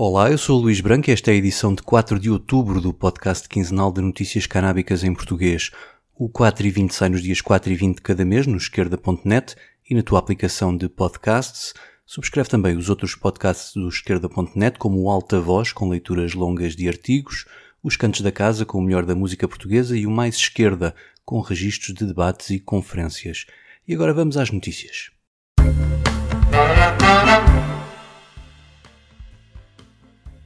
Olá, eu sou o Luís Branco e esta é a edição de 4 de outubro do podcast quinzenal de notícias canábicas em português. O 4 e 20 sai nos dias 4 e 20 de cada mês no esquerda.net e na tua aplicação de podcasts. Subscreve também os outros podcasts do esquerda.net, como o Alta Voz, com leituras longas de artigos, os Cantos da Casa, com o melhor da música portuguesa, e o Mais Esquerda, com registros de debates e conferências. E agora vamos às notícias.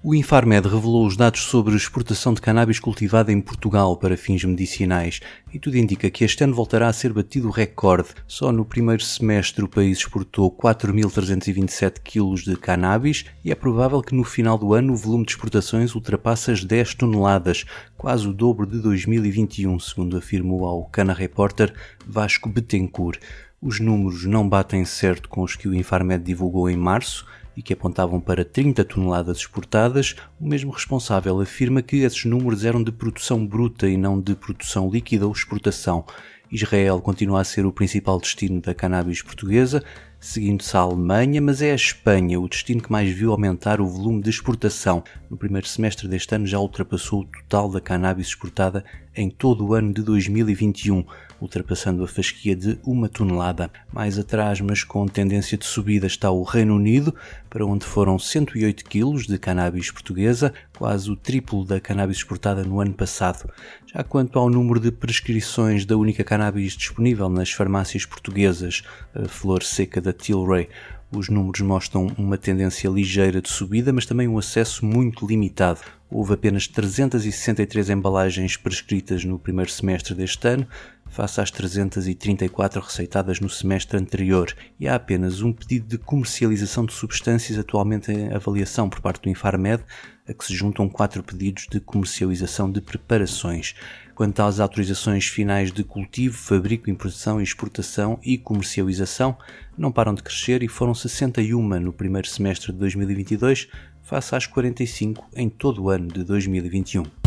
O Infarmed revelou os dados sobre exportação de cannabis cultivada em Portugal para fins medicinais e tudo indica que este ano voltará a ser batido o recorde. Só no primeiro semestre o país exportou 4.327 kg de cannabis e é provável que no final do ano o volume de exportações ultrapasse as 10 toneladas, quase o dobro de 2021, segundo afirmou ao Cana Reporter Vasco Betancourt. Os números não batem certo com os que o Infarmed divulgou em março, e que apontavam para 30 toneladas exportadas, o mesmo responsável afirma que esses números eram de produção bruta e não de produção líquida ou exportação. Israel continua a ser o principal destino da cannabis portuguesa, seguindo-se a Alemanha, mas é a Espanha o destino que mais viu aumentar o volume de exportação. No primeiro semestre deste ano já ultrapassou o total da cannabis exportada em todo o ano de 2021, ultrapassando a fasquia de uma tonelada. Mais atrás, mas com tendência de subida, está o Reino Unido, para onde foram 108 kg de cannabis portuguesa, quase o triplo da cannabis exportada no ano passado. Já quanto ao número de prescrições da única cannabis disponível nas farmácias portuguesas, a flor seca da Tilray, os números mostram uma tendência ligeira de subida, mas também um acesso muito limitado. Houve apenas 363 embalagens prescritas no primeiro semestre deste ano, face às 334 receitadas no semestre anterior, e há apenas um pedido de comercialização de substâncias atualmente em avaliação por parte do Infarmed, a que se juntam quatro pedidos de comercialização de preparações. Quanto às autorizações finais de cultivo, fabrico, importação, exportação e comercialização, não param de crescer e foram 61 no primeiro semestre de 2022, face às 45 em todo o ano de 2021.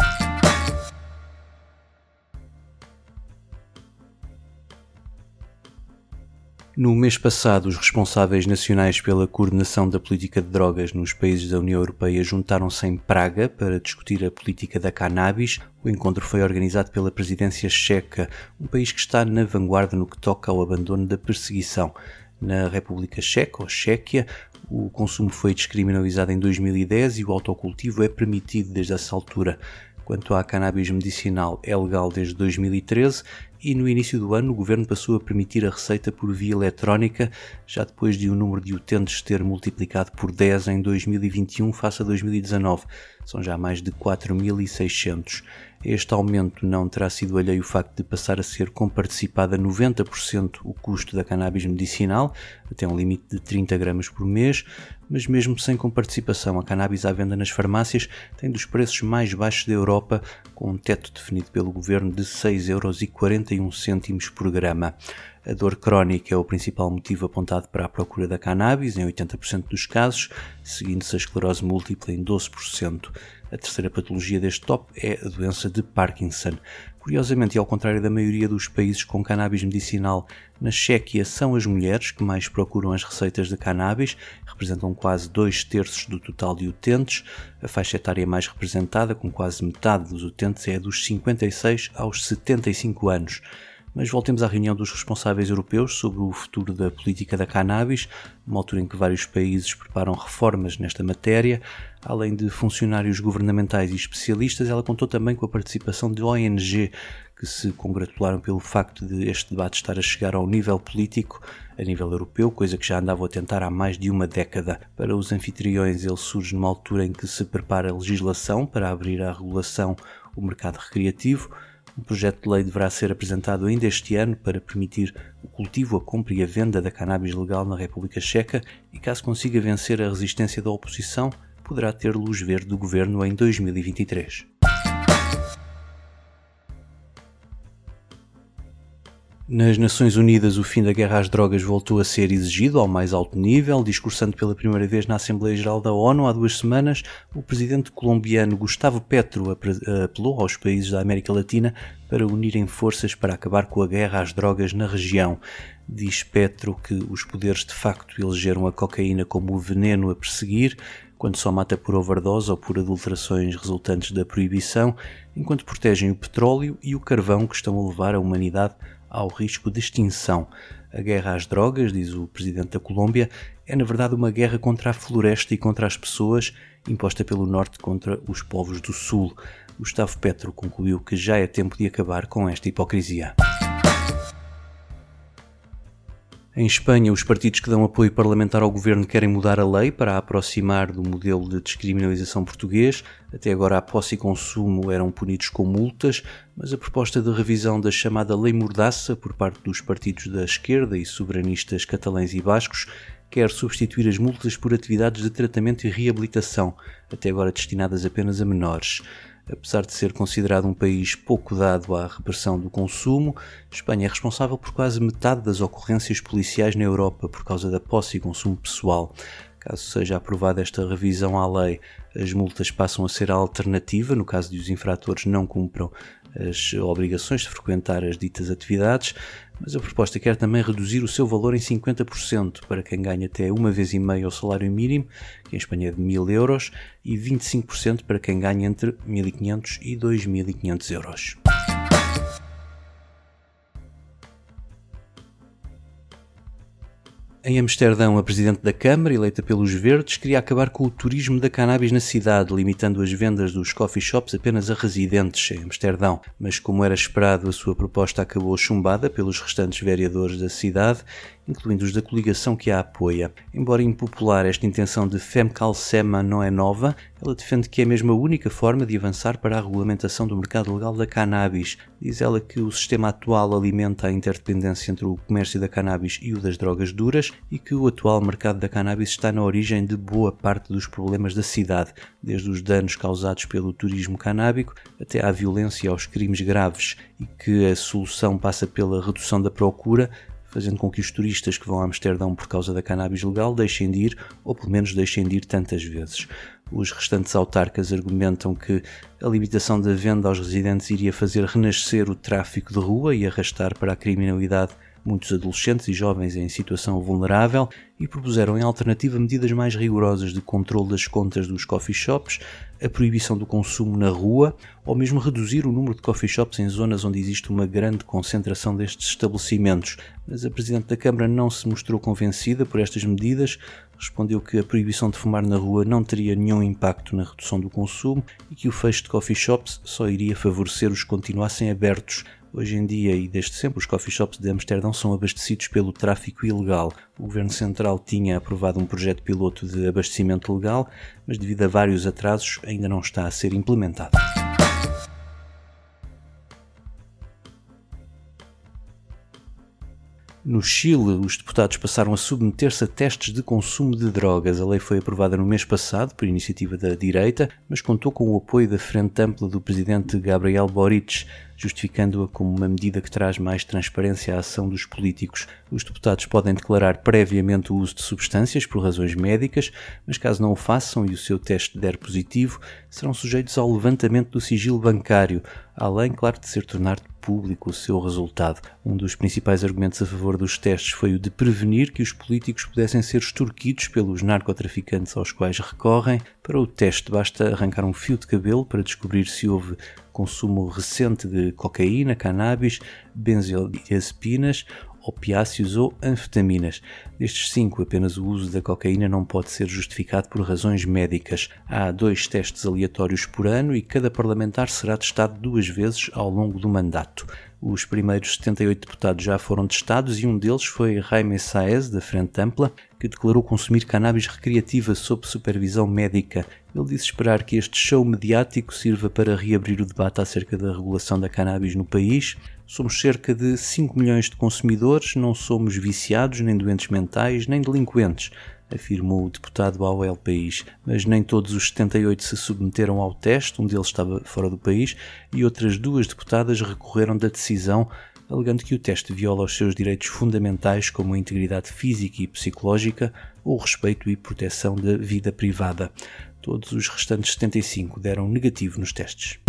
No mês passado, os responsáveis nacionais pela coordenação da política de drogas nos países da União Europeia juntaram-se em Praga para discutir a política da cannabis. O encontro foi organizado pela presidência checa, um país que está na vanguarda no que toca ao abandono da perseguição. Na República Checa, ou Chequia, o consumo foi descriminalizado em 2010 e o autocultivo é permitido desde essa altura. Quanto à cannabis medicinal, é legal desde 2013 e no início do ano o governo passou a permitir a receita por via eletrónica, já depois de o número de utentes ter multiplicado por 10 em 2021 face a 2019. São já mais de 4.600. Este aumento não terá sido alheio o facto de passar a ser comparticipada 90% o custo da cannabis medicinal, até um limite de 30 gramas por mês, mas mesmo sem comparticipação, a cannabis à venda nas farmácias tem dos preços mais baixos da Europa, com um teto definido pelo governo de 6,41 euros por grama. A dor crónica é o principal motivo apontado para a procura da cannabis, em 80% dos casos, seguindo-se a esclerose múltipla em 12%. A terceira patologia deste top é a doença de Parkinson. Curiosamente, e ao contrário da maioria dos países com cannabis medicinal, na Chequia são as mulheres que mais procuram as receitas de cannabis, representam quase dois terços do total de utentes. A faixa etária mais representada, com quase metade dos utentes, é dos 56 aos 75 anos. Mas voltemos à reunião dos responsáveis europeus sobre o futuro da política da cannabis, numa altura em que vários países preparam reformas nesta matéria. Além de funcionários governamentais e especialistas, ela contou também com a participação de ONG que se congratularam pelo facto de este debate estar a chegar ao nível político a nível europeu, coisa que já andavam a tentar há mais de uma década. Para os anfitriões, ele surge numa altura em que se prepara a legislação para abrir à regulação o mercado recreativo um projeto de lei deverá ser apresentado ainda este ano para permitir o cultivo, a compra e a venda da cannabis legal na República Checa e, caso consiga vencer a resistência da oposição, poderá ter luz verde do governo em 2023. Nas Nações Unidas, o fim da guerra às drogas voltou a ser exigido ao mais alto nível. Discursando pela primeira vez na Assembleia Geral da ONU há duas semanas, o presidente colombiano Gustavo Petro apelou aos países da América Latina para unirem forças para acabar com a guerra às drogas na região. Diz Petro que os poderes de facto elegeram a cocaína como o veneno a perseguir, quando só mata por overdose ou por adulterações resultantes da proibição, enquanto protegem o petróleo e o carvão que estão a levar a humanidade ao risco de extinção. A guerra às drogas, diz o presidente da Colômbia, é na verdade uma guerra contra a floresta e contra as pessoas, imposta pelo norte contra os povos do sul. Gustavo Petro concluiu que já é tempo de acabar com esta hipocrisia. Em Espanha, os partidos que dão apoio parlamentar ao governo querem mudar a lei para a aproximar do modelo de descriminalização português. Até agora, a posse e consumo eram punidos com multas, mas a proposta de revisão da chamada Lei Mordaça por parte dos partidos da esquerda e soberanistas catalães e bascos quer substituir as multas por atividades de tratamento e reabilitação, até agora destinadas apenas a menores. Apesar de ser considerado um país pouco dado à repressão do consumo, Espanha é responsável por quase metade das ocorrências policiais na Europa por causa da posse e consumo pessoal. Caso seja aprovada esta revisão à lei, as multas passam a ser a alternativa no caso de os infratores não cumpram as obrigações de frequentar as ditas atividades, mas a proposta quer também reduzir o seu valor em 50% para quem ganha até uma vez e meia o salário mínimo, que em Espanha é de 1000 euros, e 25% para quem ganha entre 1500 e 2500 euros. Em Amsterdão, a presidente da Câmara, eleita pelos Verdes, queria acabar com o turismo da cannabis na cidade, limitando as vendas dos coffee shops apenas a residentes em Amsterdão. Mas, como era esperado, a sua proposta acabou chumbada pelos restantes vereadores da cidade incluindo os da coligação que a apoia. Embora impopular, esta intenção de Femcal Sema não é nova, ela defende que é mesmo a única forma de avançar para a regulamentação do mercado legal da cannabis. Diz ela que o sistema atual alimenta a interdependência entre o comércio da cannabis e o das drogas duras e que o atual mercado da cannabis está na origem de boa parte dos problemas da cidade, desde os danos causados pelo turismo canábico até à violência e aos crimes graves, e que a solução passa pela redução da procura, fazendo com que os turistas que vão a Amsterdão por causa da cannabis legal deixem de ir, ou pelo menos deixem de ir tantas vezes. Os restantes autarcas argumentam que a limitação da venda aos residentes iria fazer renascer o tráfico de rua e arrastar para a criminalidade muitos adolescentes e jovens em situação vulnerável e propuseram em alternativa medidas mais rigorosas de controle das contas dos coffee shops, a proibição do consumo na rua ou mesmo reduzir o número de coffee shops em zonas onde existe uma grande concentração destes estabelecimentos. Mas a Presidente da Câmara não se mostrou convencida por estas medidas, respondeu que a proibição de fumar na rua não teria nenhum impacto na redução do consumo e que o fecho de coffee shops só iria favorecer os que continuassem abertos Hoje em dia e desde sempre os coffee shops de Amsterdão são abastecidos pelo tráfico ilegal. O governo central tinha aprovado um projeto piloto de abastecimento legal, mas devido a vários atrasos ainda não está a ser implementado. No Chile, os deputados passaram a submeter-se a testes de consumo de drogas. A lei foi aprovada no mês passado por iniciativa da direita, mas contou com o apoio da Frente Ampla do presidente Gabriel Boric, justificando-a como uma medida que traz mais transparência à ação dos políticos. Os deputados podem declarar previamente o uso de substâncias por razões médicas, mas caso não o façam e o seu teste der positivo, serão sujeitos ao levantamento do sigilo bancário, além, claro, de ser tornado público o seu resultado. Um dos principais argumentos a favor dos testes foi o de prevenir que os políticos pudessem ser extorquidos pelos narcotraficantes aos quais recorrem. Para o teste, basta arrancar um fio de cabelo para descobrir se houve consumo recente de cocaína, cannabis, benzodiazepinas opiáceos ou anfetaminas. Destes cinco, apenas o uso da cocaína não pode ser justificado por razões médicas. Há dois testes aleatórios por ano e cada parlamentar será testado duas vezes ao longo do mandato. Os primeiros 78 deputados já foram testados e um deles foi Jaime Saez, da Frente Ampla, que declarou consumir cannabis recreativa sob supervisão médica. Ele disse esperar que este show mediático sirva para reabrir o debate acerca da regulação da cannabis no país. Somos cerca de 5 milhões de consumidores, não somos viciados, nem doentes mentais, nem delinquentes afirmou o deputado ao El País, mas nem todos os 78 se submeteram ao teste, um deles estava fora do país, e outras duas deputadas recorreram da decisão, alegando que o teste viola os seus direitos fundamentais como a integridade física e psicológica, ou o respeito e proteção da vida privada. Todos os restantes 75 deram negativo nos testes.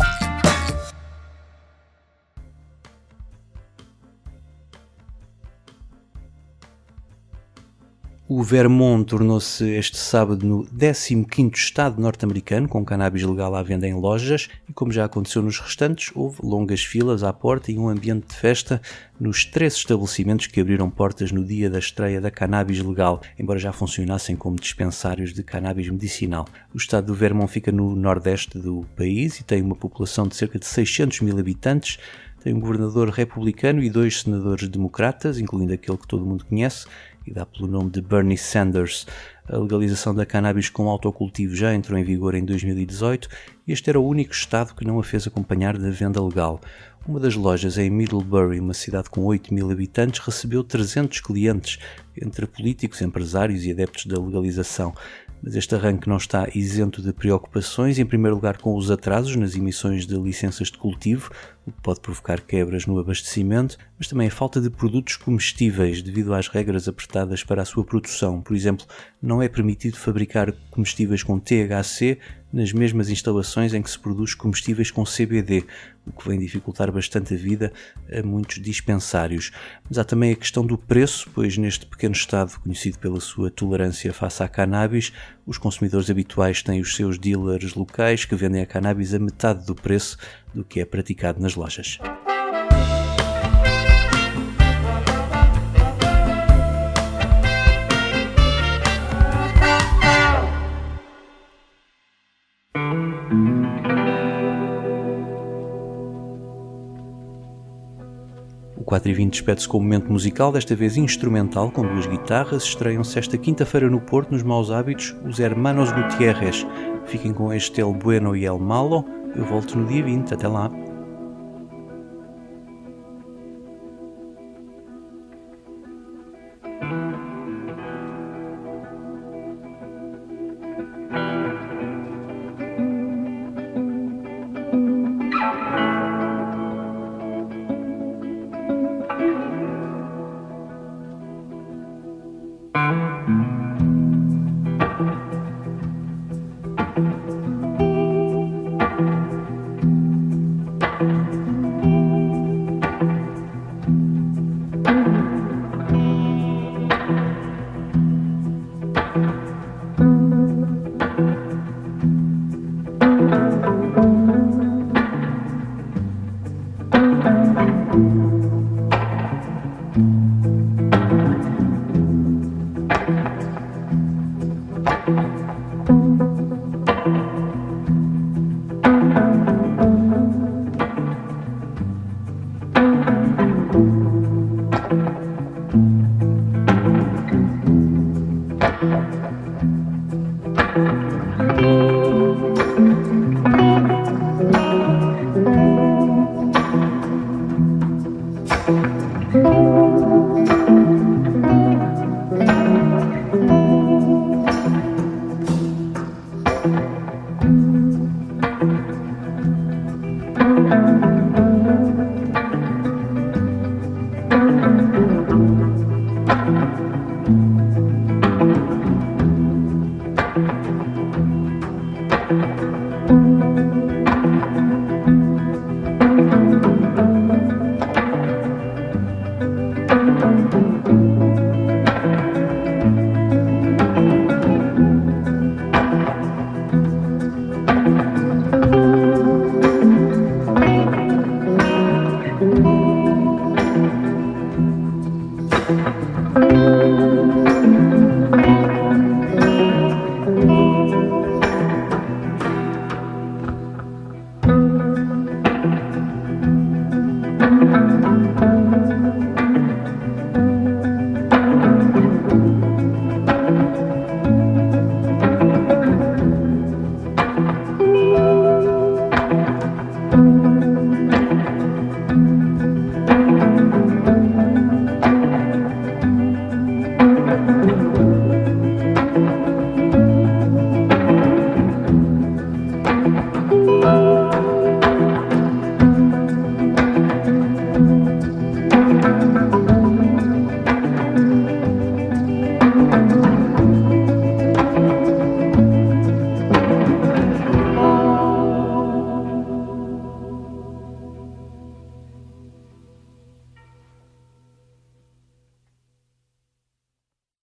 O Vermont tornou-se este sábado no 15º estado norte-americano com cannabis legal à venda em lojas e como já aconteceu nos restantes, houve longas filas à porta e um ambiente de festa nos três estabelecimentos que abriram portas no dia da estreia da cannabis legal, embora já funcionassem como dispensários de cannabis medicinal. O estado do Vermont fica no nordeste do país e tem uma população de cerca de 600 mil habitantes, tem um governador republicano e dois senadores democratas, incluindo aquele que todo mundo conhece, e dá pelo nome de Bernie Sanders. A legalização da cannabis com autocultivo já entrou em vigor em 2018 e este era o único estado que não a fez acompanhar da venda legal. Uma das lojas em Middlebury, uma cidade com 8 mil habitantes, recebeu 300 clientes, entre políticos, empresários e adeptos da legalização. Mas este arranque não está isento de preocupações, em primeiro lugar com os atrasos nas emissões de licenças de cultivo, o que pode provocar quebras no abastecimento, mas também a falta de produtos comestíveis devido às regras apertadas para a sua produção. Por exemplo, não é permitido fabricar comestíveis com THC nas mesmas instalações em que se produz combustíveis com CBD, o que vem dificultar bastante a vida a muitos dispensários. Mas há também a questão do preço, pois neste pequeno estado, conhecido pela sua tolerância face à cannabis, os consumidores habituais têm os seus dealers locais que vendem a cannabis a metade do preço do que é praticado nas lojas. O 4 e 20 despede-se com um momento musical, desta vez instrumental, com duas guitarras. Estreiam-se esta quinta-feira no Porto, nos Maus Hábitos, os Hermanos Gutierrez. Fiquem com este El Bueno e El Malo. Eu volto no dia 20. Até lá.